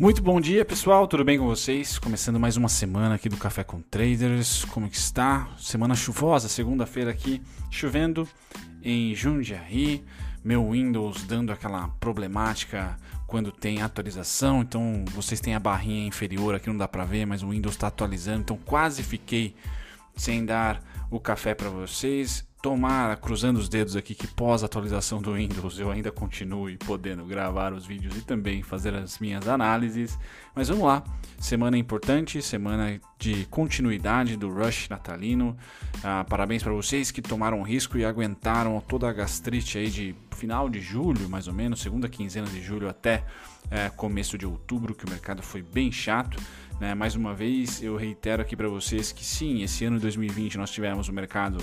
Muito bom dia, pessoal. Tudo bem com vocês? Começando mais uma semana aqui do Café com Traders. Como que está? Semana chuvosa, segunda-feira aqui, chovendo em Jundiaí. Meu Windows dando aquela problemática quando tem atualização. Então, vocês têm a barrinha inferior aqui, não dá para ver, mas o Windows está atualizando. Então, quase fiquei sem dar o café para vocês. Tomara, cruzando os dedos aqui, que pós atualização do Windows eu ainda continue podendo gravar os vídeos e também fazer as minhas análises. Mas vamos lá, semana importante, semana de continuidade do Rush natalino. Ah, parabéns para vocês que tomaram risco e aguentaram toda a gastrite aí de final de julho, mais ou menos, segunda quinzena de julho até é, começo de outubro, que o mercado foi bem chato. Né? Mais uma vez, eu reitero aqui para vocês que sim, esse ano de 2020 nós tivemos o mercado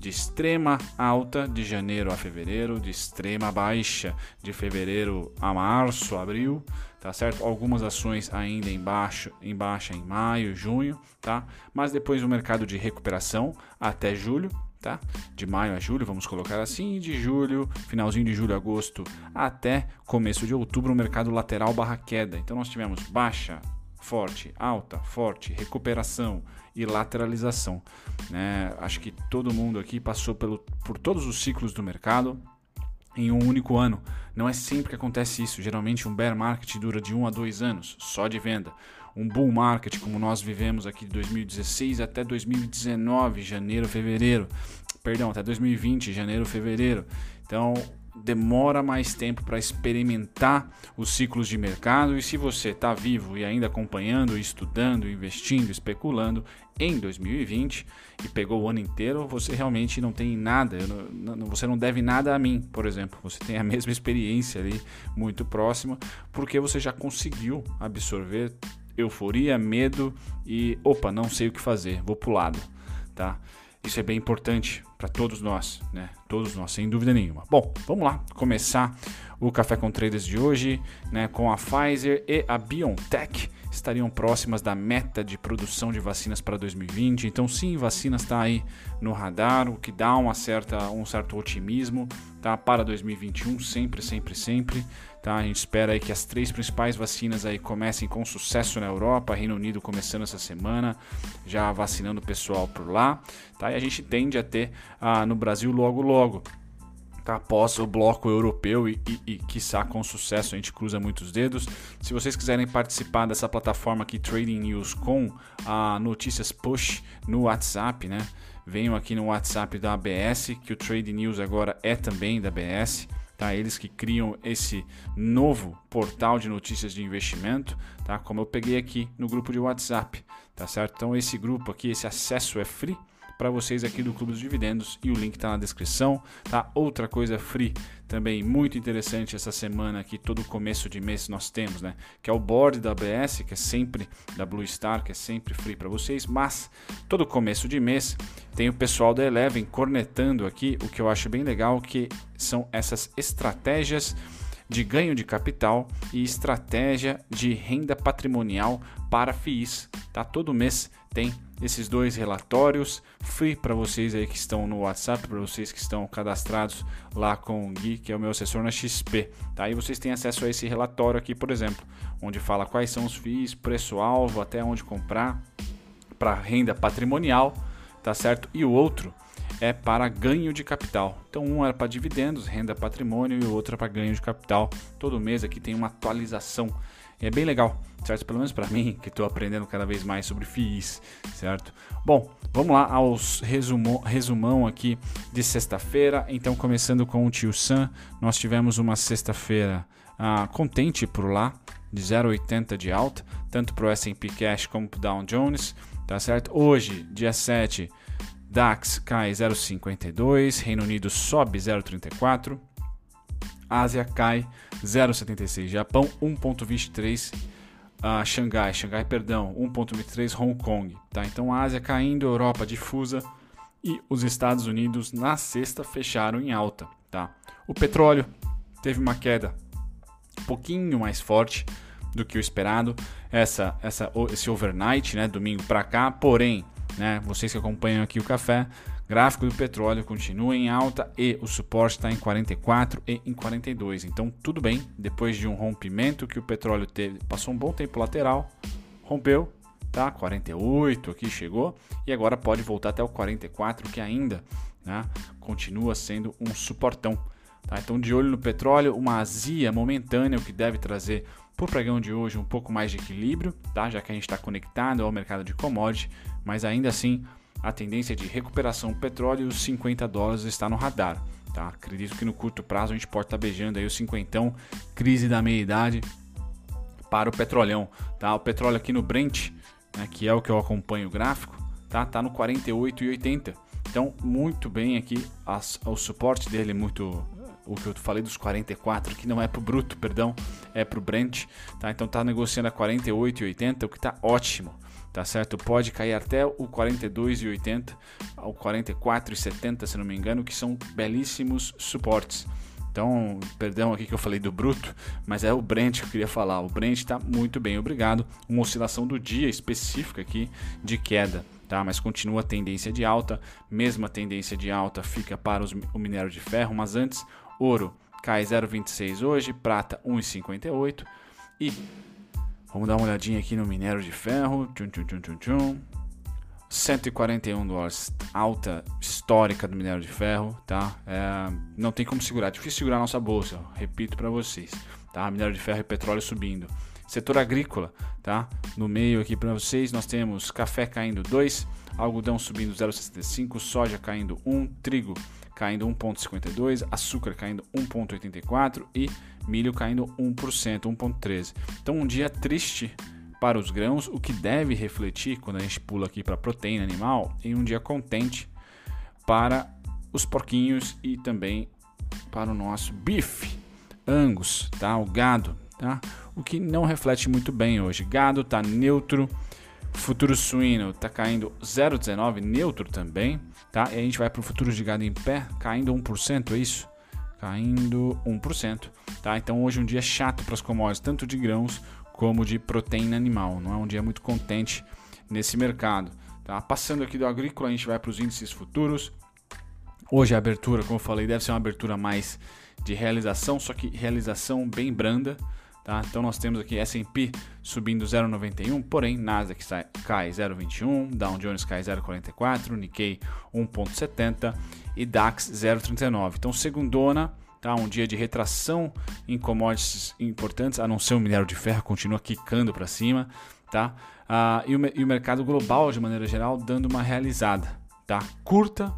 de extrema alta de janeiro a fevereiro, de extrema baixa de fevereiro a março, abril, tá certo? Algumas ações ainda em, baixo, em baixa em maio, junho, tá? Mas depois o mercado de recuperação até julho, tá? De maio a julho, vamos colocar assim, de julho, finalzinho de julho, agosto, até começo de outubro, o mercado lateral barra queda. Então nós tivemos baixa, forte, alta, forte, recuperação e lateralização. Né? Acho que todo mundo aqui passou pelo, por todos os ciclos do mercado em um único ano. Não é sempre que acontece isso. Geralmente um bear market dura de um a dois anos, só de venda. Um bull market, como nós vivemos aqui de 2016 até 2019, janeiro, fevereiro. Perdão, até 2020, janeiro, fevereiro. Então, demora mais tempo para experimentar os ciclos de mercado e se você está vivo e ainda acompanhando, estudando, investindo, especulando em 2020 e pegou o ano inteiro, você realmente não tem nada, você não deve nada a mim, por exemplo. Você tem a mesma experiência ali, muito próxima, porque você já conseguiu absorver euforia, medo e opa, não sei o que fazer, vou pro lado, tá? Isso é bem importante para todos nós, né? Todos nós, sem dúvida nenhuma. Bom, vamos lá começar o Café com Traders de hoje, né? Com a Pfizer e a BioNTech estariam próximas da meta de produção de vacinas para 2020. Então, sim, vacinas está aí no radar, o que dá uma certa, um certo otimismo tá? para 2021, sempre, sempre, sempre. Tá? A gente espera aí que as três principais vacinas aí comecem com sucesso na Europa, Reino Unido começando essa semana, já vacinando o pessoal por lá. Tá? E a gente tende a ter ah, no Brasil logo, logo tá? após o bloco europeu e, e, e quiçá com sucesso, a gente cruza muitos dedos. Se vocês quiserem participar dessa plataforma aqui, Trading News, com a notícias push no WhatsApp, né? Venham aqui no WhatsApp da ABS, que o Trading News agora é também da ABS. Tá, eles que criam esse novo portal de notícias de investimento, tá? Como eu peguei aqui no grupo de WhatsApp, tá certo? Então esse grupo aqui, esse acesso é free, para vocês aqui do Clube dos Dividendos e o link está na descrição, tá? Outra coisa free também muito interessante essa semana aqui, todo começo de mês nós temos, né? Que é o board da ABS, que é sempre da Blue Star, que é sempre free para vocês, mas todo começo de mês tem o pessoal da Eleven cornetando aqui, o que eu acho bem legal, que são essas estratégias de ganho de capital e estratégia de renda patrimonial para FIIs. Tá? Todo mês tem esses dois relatórios free para vocês aí que estão no WhatsApp, para vocês que estão cadastrados lá com o Gui, que é o meu assessor na XP. Tá? E vocês têm acesso a esse relatório aqui, por exemplo, onde fala quais são os FIIs, preço-alvo, até onde comprar para renda patrimonial, tá certo? E o outro é para ganho de capital. Então um é para dividendos, renda patrimônio e o outro é para ganho de capital. Todo mês aqui tem uma atualização. É bem legal, certo? Pelo menos para mim, que estou aprendendo cada vez mais sobre FIIs, certo? Bom, vamos lá aos resumo, resumão aqui de sexta-feira. Então, começando com o Tio Sam, nós tivemos uma sexta-feira ah, contente por lá, de 0,80 de alta, tanto para o S&P Cash como para o Dow Jones, tá certo? Hoje, dia 7, DAX cai 0,52, Reino Unido sobe 0,34, Ásia cai 0,76, Japão 1,23, uh, Xangai, Xangai, perdão, 1,23, Hong Kong. Tá? Então Ásia caindo, Europa difusa e os Estados Unidos na sexta fecharam em alta. Tá? O petróleo teve uma queda um pouquinho mais forte do que o esperado, essa, essa, esse overnight, né, domingo para cá, porém né? Vocês que acompanham aqui o café Gráfico do petróleo continua em alta e o suporte está em 44 e em 42. Então tudo bem, depois de um rompimento que o petróleo teve, passou um bom tempo lateral, rompeu, tá? 48 aqui chegou e agora pode voltar até o 44 que ainda, né, continua sendo um suportão. Tá? Então de olho no petróleo, uma azia momentânea o que deve trazer para o pregão de hoje um pouco mais de equilíbrio, tá? já que a gente está conectado ao mercado de commodity, mas ainda assim a tendência de recuperação do petróleo e os 50 dólares está no radar. Tá? Acredito que no curto prazo a gente pode estar tá beijando aí o cinquentão, crise da meia-idade para o petrolão. Tá? O petróleo aqui no Brent, né, que é o que eu acompanho o gráfico, tá, tá no 48,80. Então, muito bem aqui, as, o suporte dele muito o que eu falei dos 44, que não é pro bruto, perdão, é pro Brent, tá? Então tá negociando a 48,80, o que tá ótimo tá certo? Pode cair até o 42,80 ao 44,70, se não me engano, que são belíssimos suportes. Então, perdão aqui que eu falei do bruto, mas é o Brent que eu queria falar. O Brent está muito bem, obrigado. Uma oscilação do dia específica aqui de queda, tá? Mas continua a tendência de alta. Mesma tendência de alta fica para os, o minério de ferro, mas antes, ouro cai 0,26 hoje, prata 1,58 e Vamos dar uma olhadinha aqui no minério de ferro. Tchum, tchum, tchum, tchum, tchum. 141 dólares, alta histórica do minério de ferro, tá? É, não tem como segurar, é difícil segurar a nossa bolsa, repito para vocês, tá? Minério de ferro e petróleo subindo. Setor agrícola, tá? No meio aqui para vocês nós temos café caindo 2, algodão subindo 0,65, soja caindo 1, trigo caindo 1,52, açúcar caindo 1,84 e milho caindo 1%, 1,13%. Então, um dia triste para os grãos, o que deve refletir quando a gente pula aqui para proteína animal, em um dia contente para os porquinhos e também para o nosso bife, angus, tá? O gado, tá? O que não reflete muito bem hoje. Gado está neutro, Futuro suíno está caindo 0,19, neutro também, tá? E a gente vai para o futuro de gado em pé, caindo 1%, é isso? Caindo 1%, tá? Então hoje é um dia chato para as commodities, tanto de grãos como de proteína animal. Não é um dia muito contente nesse mercado, tá? Passando aqui do agrícola, a gente vai para os índices futuros. Hoje a abertura, como eu falei, deve ser uma abertura mais de realização, só que realização bem branda, Tá? Então nós temos aqui S&P subindo 0,91, porém Nasdaq cai 0,21, Dow Jones cai 0,44, Nikkei 1,70 e DAX 0,39. Então segundona, tá? um dia de retração em commodities importantes, a não ser o minério de ferro continua quicando para cima, tá? Ah, e, o, e o mercado global de maneira geral dando uma realizada, tá? Curta,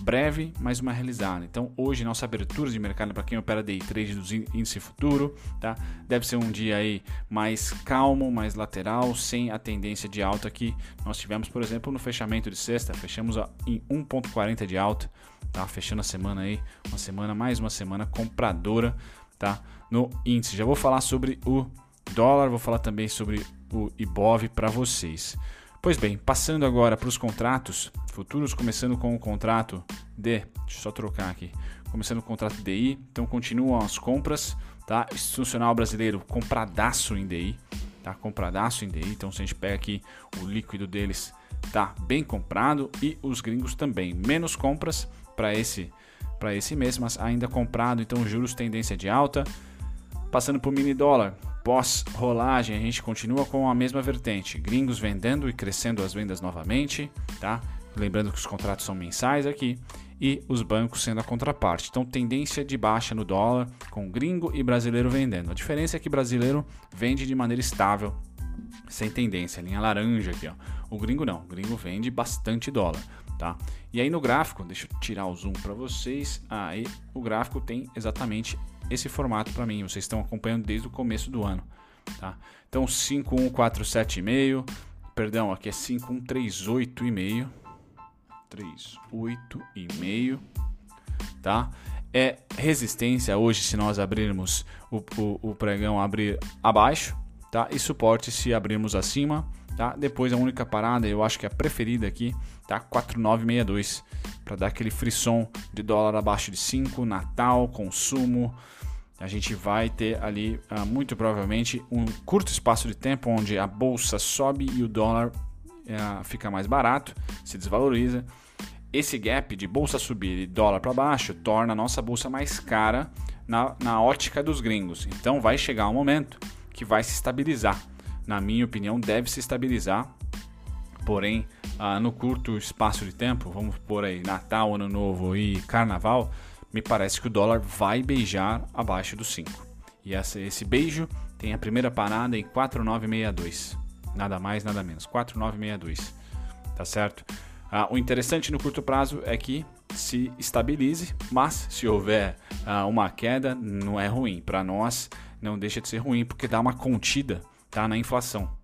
breve, mas uma realizada. Então, hoje nossa abertura de mercado para quem opera day trade do índice futuro, tá? Deve ser um dia aí mais calmo, mais lateral, sem a tendência de alta que nós tivemos, por exemplo, no fechamento de sexta, fechamos em 1.40 de alta, tá? Fechando a semana aí, uma semana mais uma semana compradora, tá? No índice. Já vou falar sobre o dólar, vou falar também sobre o IBOV para vocês. Pois bem, passando agora para os contratos futuros, começando com o contrato de, deixa eu só trocar aqui, começando com o contrato DI, então continuam as compras, tá? Institucional brasileiro compradaço em DI, tá? Compradaço em DI, então se a gente pega aqui o líquido deles, tá bem comprado e os gringos também, menos compras para esse para esse mês, mas ainda comprado, então juros tendência de alta. Passando para o mini dólar, pós-rolagem, a gente continua com a mesma vertente: gringos vendendo e crescendo as vendas novamente, tá? Lembrando que os contratos são mensais aqui e os bancos sendo a contraparte. Então, tendência de baixa no dólar, com gringo e brasileiro vendendo. A diferença é que brasileiro vende de maneira estável, sem tendência, linha laranja aqui, ó. O gringo não, o gringo vende bastante dólar, tá? E aí no gráfico, deixa eu tirar o zoom para vocês. Aí o gráfico tem exatamente esse formato para mim. Vocês estão acompanhando desde o começo do ano, tá? Então 5147,5, perdão, aqui é 5138,5, 38,5, tá? É resistência hoje se nós abrirmos o, o, o pregão abrir abaixo, tá? E suporte se abrirmos acima, tá? Depois a única parada, eu acho que é a preferida aqui, tá? 4962 para dar aquele frisson de dólar abaixo de 5, Natal, consumo, a gente vai ter ali uh, muito provavelmente um curto espaço de tempo onde a bolsa sobe e o dólar uh, fica mais barato, se desvaloriza. esse gap de bolsa subir e dólar para baixo torna a nossa bolsa mais cara na, na ótica dos gringos. Então vai chegar um momento que vai se estabilizar. Na minha opinião, deve se estabilizar. Porém, ah, no curto espaço de tempo, vamos por aí Natal, Ano Novo e Carnaval, me parece que o dólar vai beijar abaixo dos 5. E essa, esse beijo tem a primeira parada em 4,962. Nada mais, nada menos. 4,962. Tá certo? Ah, o interessante no curto prazo é que se estabilize, mas se houver ah, uma queda, não é ruim. Para nós, não deixa de ser ruim, porque dá uma contida tá, na inflação.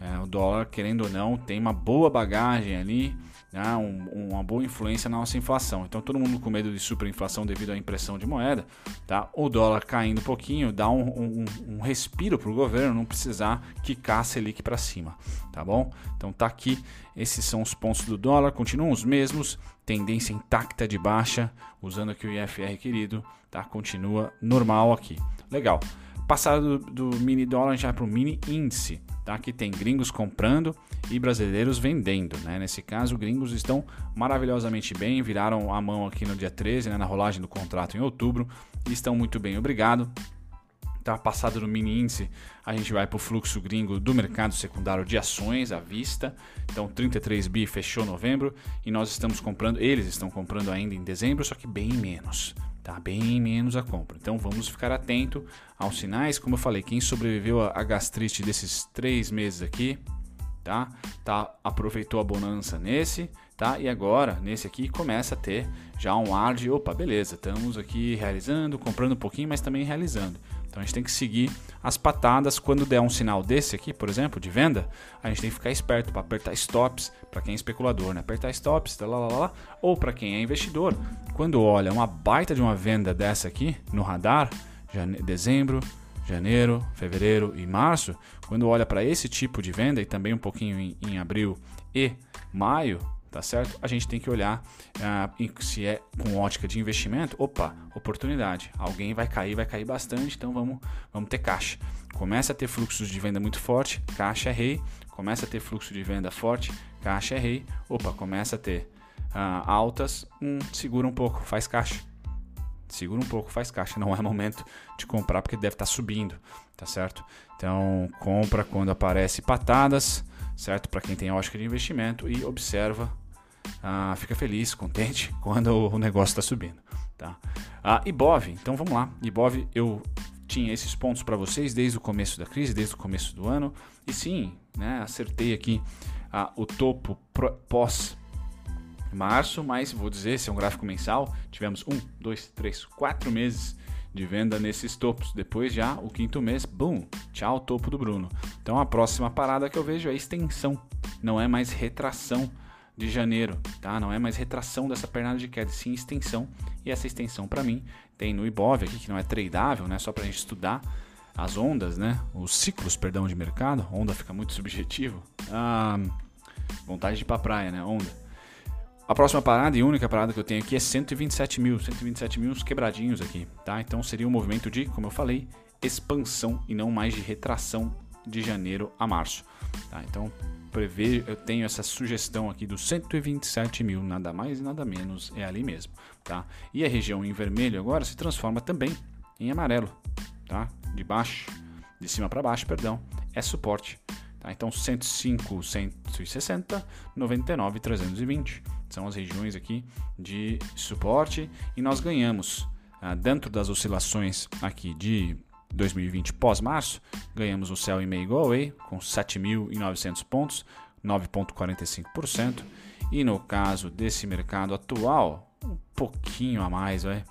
É, o dólar, querendo ou não, tem uma boa bagagem ali né, um, uma boa influência na nossa inflação. Então, todo mundo com medo de superinflação devido à impressão de moeda, tá? o dólar caindo um pouquinho dá um, um, um respiro para o governo não precisar quicar a Selic para cima, tá bom? Então, tá aqui, esses são os pontos do dólar, continuam os mesmos, tendência intacta de baixa, usando aqui o IFR querido, tá? continua normal aqui. Legal. Passado do, do mini dólar, vai para o mini índice, tá? que tem gringos comprando e brasileiros vendendo. Né? Nesse caso, gringos estão maravilhosamente bem, viraram a mão aqui no dia 13, né, na rolagem do contrato em outubro, e estão muito bem, obrigado. Tá passado no mini índice, a gente vai para o fluxo gringo do mercado secundário de ações à vista. Então, 33 bi fechou novembro e nós estamos comprando, eles estão comprando ainda em dezembro, só que bem menos tá bem menos a compra. Então vamos ficar atento aos sinais. Como eu falei, quem sobreviveu à gastrite desses três meses aqui, tá? tá? Aproveitou a bonança nesse, tá? E agora, nesse aqui, começa a ter já um ar de, opa, beleza, estamos aqui realizando, comprando um pouquinho, mas também realizando. Então a gente tem que seguir as patadas. Quando der um sinal desse aqui, por exemplo, de venda, a gente tem que ficar esperto para apertar stops, para quem é especulador, né? Apertar stops, lá, lá, lá, ou para quem é investidor, quando olha uma baita de uma venda dessa aqui no radar, jane... dezembro, janeiro, fevereiro e março, quando olha para esse tipo de venda e também um pouquinho em, em abril e maio, tá certo? A gente tem que olhar uh, se é com ótica de investimento, opa, oportunidade. Alguém vai cair, vai cair bastante, então vamos, vamos ter caixa. Começa a ter fluxos de venda muito forte, caixa é rei. Começa a ter fluxo de venda forte, caixa é rei. Opa, começa a ter uh, altas, hum, segura um pouco, faz caixa segura um pouco, faz caixa. Não é momento de comprar porque deve estar tá subindo, tá certo? Então, compra quando aparece patadas, certo? Para quem tem ótica de investimento e observa, ah, fica feliz, contente quando o negócio está subindo, tá? Ah, Ibov, então vamos lá. Ibov, eu tinha esses pontos para vocês desde o começo da crise, desde o começo do ano, e sim, né, acertei aqui ah, o topo pós março, mas vou dizer, se é um gráfico mensal, tivemos um, dois, três, quatro meses de venda nesses topos. Depois já o quinto mês, boom, tchau, topo do Bruno. Então a próxima parada que eu vejo é extensão, não é mais retração de janeiro, tá? Não é mais retração dessa pernada de queda, sim extensão. E essa extensão para mim tem no Ibov aqui que não é tradável, né? Só para a gente estudar as ondas, né? Os ciclos, perdão, de mercado. Onda fica muito subjetivo. Ah, vontade de ir para praia, né? Onda. A próxima parada e única parada que eu tenho aqui é 127 mil, 127 mil quebradinhos aqui, tá? Então seria um movimento de, como eu falei, expansão e não mais de retração de janeiro a março, tá? Então prever, eu tenho essa sugestão aqui dos 127 mil, nada mais e nada menos, é ali mesmo, tá? E a região em vermelho agora se transforma também em amarelo, tá? De baixo, de cima para baixo, perdão, é suporte, tá? Então 105, 160, 99, 320 são as regiões aqui de suporte e nós ganhamos ah, dentro das oscilações aqui de 2020 pós-março, ganhamos o Cell e May Go Away com 7.900 pontos, 9,45%. E no caso desse mercado atual, um pouquinho a mais, vai.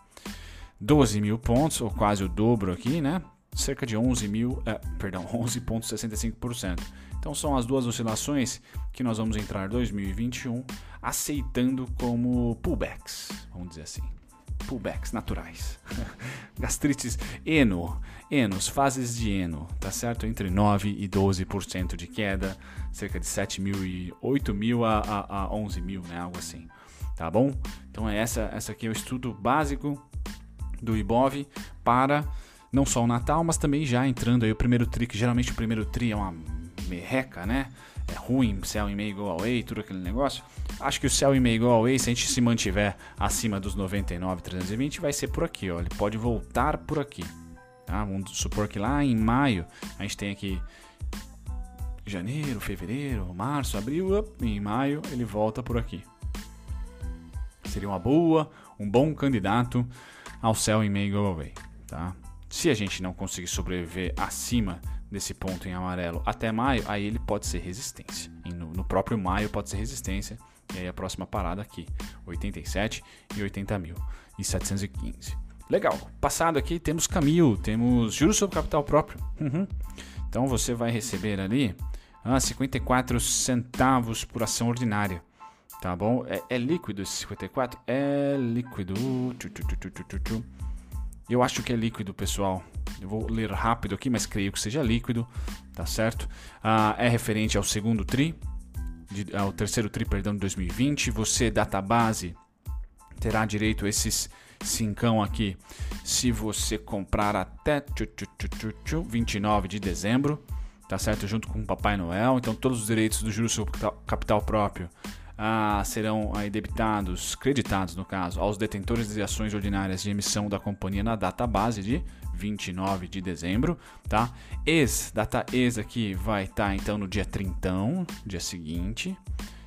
12 mil pontos, ou quase o dobro aqui, né? Cerca de 11 mil, é, perdão, 11,65%. Então são as duas oscilações que nós vamos entrar 2021 aceitando como pullbacks, vamos dizer assim. Pullbacks naturais. Gastrites eno, enos, fases de eno, tá certo? Entre 9 e 12% de queda, cerca de 7 mil e 8 mil a, a, a 11 mil, né? Algo assim. Tá bom? Então é essa, essa aqui é o estudo básico do IBOV para não só o Natal, mas também já entrando aí o primeiro tri, que geralmente o primeiro tri é uma merreca, né? é ruim, sell em meio igual away, tudo aquele negócio. Acho que o sell em meio igual away, se a gente se mantiver acima dos 99,320, vai ser por aqui, ó. Ele pode voltar por aqui. Tá? Vamos supor que lá em maio a gente tem aqui janeiro, fevereiro, março, abril, em maio ele volta por aqui. Seria uma boa, um bom candidato ao sell em meio igual away, tá? Se a gente não conseguir sobreviver acima desse ponto em amarelo até maio, aí ele pode ser resistência. No, no próprio maio pode ser resistência. E aí a próxima parada aqui, 87 e 80 mil e 715. Legal. Passado aqui temos Camil, temos juros sobre capital próprio. Uhum. Então você vai receber ali ah, 54 centavos por ação ordinária. Tá bom? É, é líquido esse 54? É líquido. Eu acho que é líquido, pessoal. Eu vou ler rápido aqui, mas creio que seja líquido, tá certo? Ah, é referente ao segundo TRI, de, ao terceiro TRI, perdão, de 2020. Você, database, terá direito a esses cincão aqui se você comprar até 29 de dezembro, tá certo? Junto com o Papai Noel. Então, todos os direitos do juros sobre capital próprio ah, serão aí debitados, creditados no caso, aos detentores de ações ordinárias de emissão da companhia na data base de 29 de dezembro, tá? Ex, data ex aqui vai estar tá, então no dia 30, dia seguinte,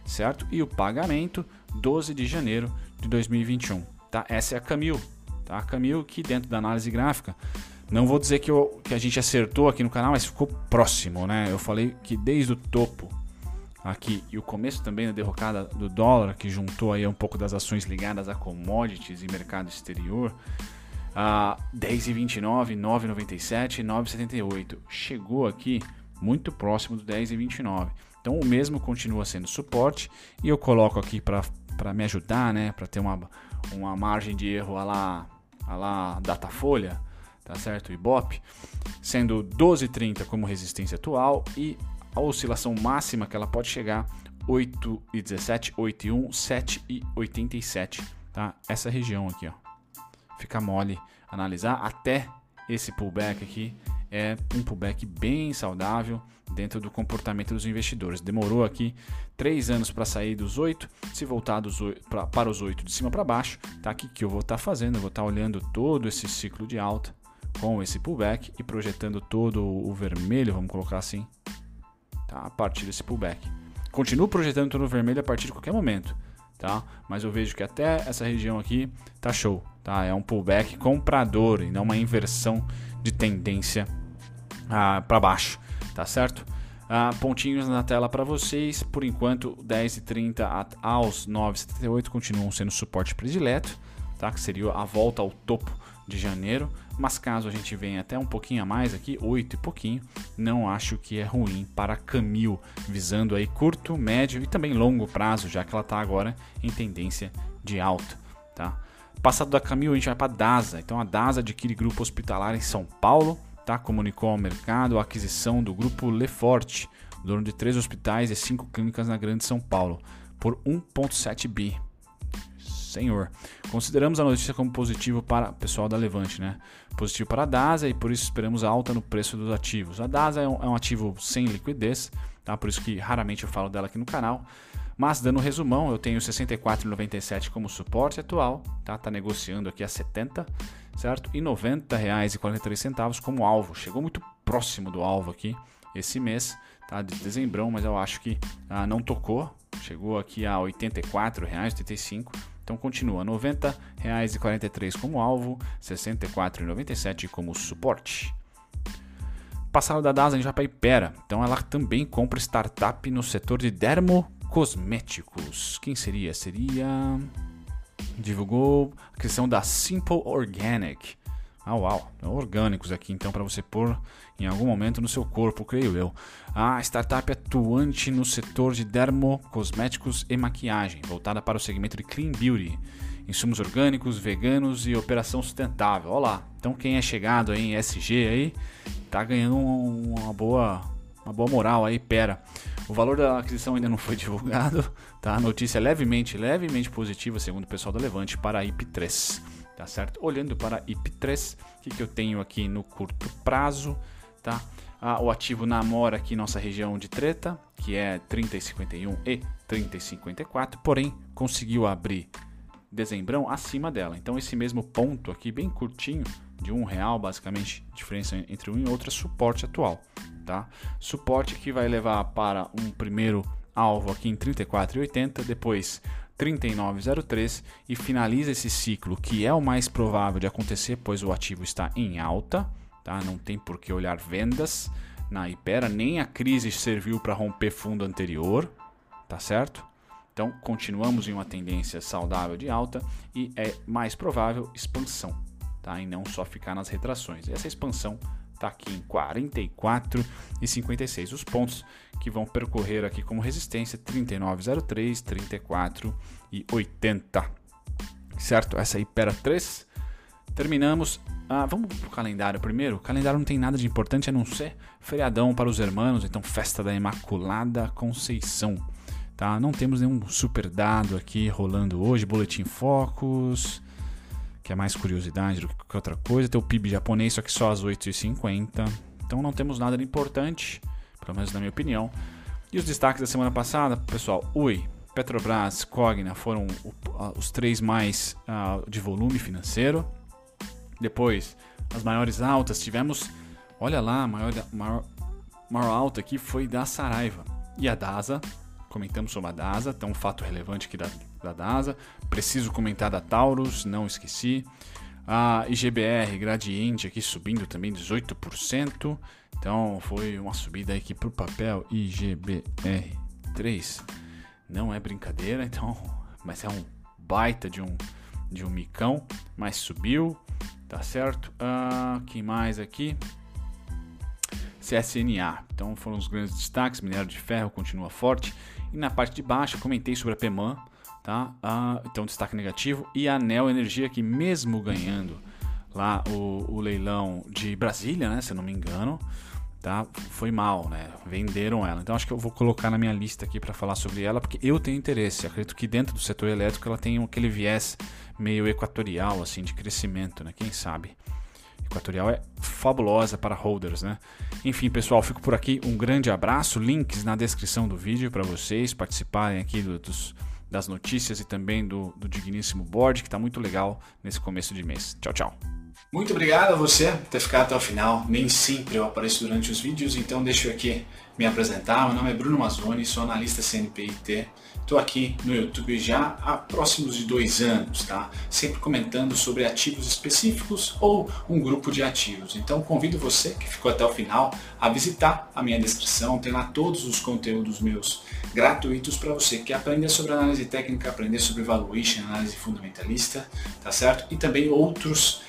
certo? E o pagamento 12 de janeiro de 2021, tá? Essa é a Camil, tá? A Camil que dentro da análise gráfica não vou dizer que, eu, que a gente acertou aqui no canal, mas ficou próximo, né? Eu falei que desde o topo aqui e o começo também da derrocada do dólar, que juntou aí um pouco das ações ligadas a commodities e mercado exterior, a 10,29, 9,97 9,78. Chegou aqui muito próximo do 10,29. Então o mesmo continua sendo suporte e eu coloco aqui para me ajudar, né, para ter uma, uma margem de erro a lá, a lá Datafolha, tá certo? Ibope, sendo 12,30 como resistência atual e a oscilação máxima que ela pode chegar 8,17, 8,1, 7,87, tá? Essa região aqui, ó. Fica mole analisar até esse pullback aqui é um pullback bem saudável dentro do comportamento dos investidores. Demorou aqui três anos para sair dos 8, se voltar dos 8, pra, para os 8 de cima para baixo, tá aqui que eu vou estar tá fazendo, eu vou estar tá olhando todo esse ciclo de alta com esse pullback e projetando todo o vermelho, vamos colocar assim, tá? a partir desse pullback. Continuo projetando todo o vermelho a partir de qualquer momento, tá? mas eu vejo que até essa região aqui tá show. Tá? É um pullback comprador e não uma inversão de tendência ah, para baixo, tá certo? Ah, pontinhos na tela para vocês. Por enquanto, 10,30 aos 9,78 continuam sendo suporte predileto, tá? que seria a volta ao topo de janeiro, mas caso a gente venha até um pouquinho a mais aqui, 8 e pouquinho, não acho que é ruim para Camil, visando aí curto, médio e também longo prazo, já que ela está agora em tendência de alta, tá? Passado da Camil, a gente vai para a DASA. Então a DASA adquire grupo hospitalar em São Paulo, tá? Comunicou ao mercado a aquisição do grupo Leforte, dono de três hospitais e cinco clínicas na Grande São Paulo, por 1,7 bi senhor. Consideramos a notícia como positivo para o pessoal da Levante, né? Positivo para a DASA e por isso esperamos alta no preço dos ativos. A DASA é um, é um ativo sem liquidez, tá? Por isso que raramente eu falo dela aqui no canal. Mas dando um resumão, eu tenho 64,97 como suporte atual, tá? Tá negociando aqui a 70, certo? E R$ 90,43 como alvo. Chegou muito próximo do alvo aqui esse mês, tá? De dezembro, mas eu acho que ah, não tocou. Chegou aqui a R$ 84,85 então continua R$ 90,43 como alvo, R$ 64,97 como suporte. Passado da DASA, a gente vai para a Ipera. Então ela também compra startup no setor de dermocosméticos. Quem seria? Seria. Divulgou a questão da Simple Organic. Ah, uau, orgânicos aqui então para você pôr em algum momento no seu corpo, creio eu. A startup atuante no setor de dermocosméticos e maquiagem, voltada para o segmento de clean beauty, insumos orgânicos, veganos e operação sustentável. Olá, lá, então quem é chegado aí em SG aí tá ganhando uma boa uma boa moral aí, pera. O valor da aquisição ainda não foi divulgado, tá? A notícia é levemente, levemente positiva, segundo o pessoal da Levante, para a IP3 tá certo? Olhando para IP3, o que, que eu tenho aqui no curto prazo, tá? Ah, o ativo namora aqui nossa região de treta, que é 30,51 e 30,54, porém conseguiu abrir dezembrão acima dela. Então esse mesmo ponto aqui, bem curtinho, de um real, basicamente, diferença entre um e outro é suporte atual, tá? Suporte que vai levar para um primeiro alvo aqui em 34,80, depois 39,03 e finaliza esse ciclo, que é o mais provável de acontecer, pois o ativo está em alta, tá? Não tem por que olhar vendas na Ipera, nem a crise serviu para romper fundo anterior, tá certo? Então, continuamos em uma tendência saudável de alta e é mais provável expansão, tá? E não só ficar nas retrações. Essa expansão está aqui em 44 e 56. Os pontos que vão percorrer aqui como resistência 39,03, 34 e 80. Certo? Essa aí pera 3. Terminamos. Ah, vamos pro calendário primeiro. O calendário não tem nada de importante a não ser feriadão para os hermanos, então festa da Imaculada Conceição. Tá? Não temos nenhum super dado aqui rolando hoje, boletim focos, que é mais curiosidade do que outra coisa. Tem o PIB japonês, só que só às 8h50. Então não temos nada de importante, pelo menos na minha opinião. E os destaques da semana passada, pessoal, Ui, Petrobras, Cogna foram os três mais de volume financeiro. Depois, as maiores altas, tivemos, olha lá, a maior, maior, maior alta aqui foi da Saraiva. E a DASA comentamos sobre a DASA, então um fato relevante aqui da, da DASA. Preciso comentar da Taurus, não esqueci. A IGBR Gradiente aqui subindo também 18%. Então foi uma subida aqui para o papel IGBR3. Não é brincadeira, então, mas é um baita de um de um micão, mas subiu, tá certo? Ah, quem mais aqui? CSNA. Então foram os grandes destaques. Minério de ferro continua forte. E na parte de baixo comentei sobre a PEMAN, tá? Ah, então destaque negativo. E a Neo Energia que mesmo ganhando lá o, o, leilão de Brasília, né? Se eu não me engano, tá? Foi mal, né? Venderam ela. Então acho que eu vou colocar na minha lista aqui para falar sobre ela, porque eu tenho interesse. acredito que dentro do setor elétrico ela tem aquele viés meio equatorial, assim, de crescimento, né? Quem sabe? Equatorial é fabulosa para holders, né? Enfim, pessoal, fico por aqui. Um grande abraço. Links na descrição do vídeo para vocês participarem aqui do, dos, das notícias e também do, do Digníssimo Board, que está muito legal nesse começo de mês. Tchau, tchau. Muito obrigado a você por ter ficado até o final. Nem sempre eu apareço durante os vídeos, então deixo aqui me apresentar. Meu nome é Bruno Mazzoni, sou analista CNPIT. Estou aqui no YouTube já há próximos de dois anos, tá? Sempre comentando sobre ativos específicos ou um grupo de ativos. Então convido você que ficou até o final a visitar a minha descrição. Tem lá todos os conteúdos meus gratuitos para você que aprender sobre análise técnica, aprender sobre valuation, análise fundamentalista, tá certo? E também outros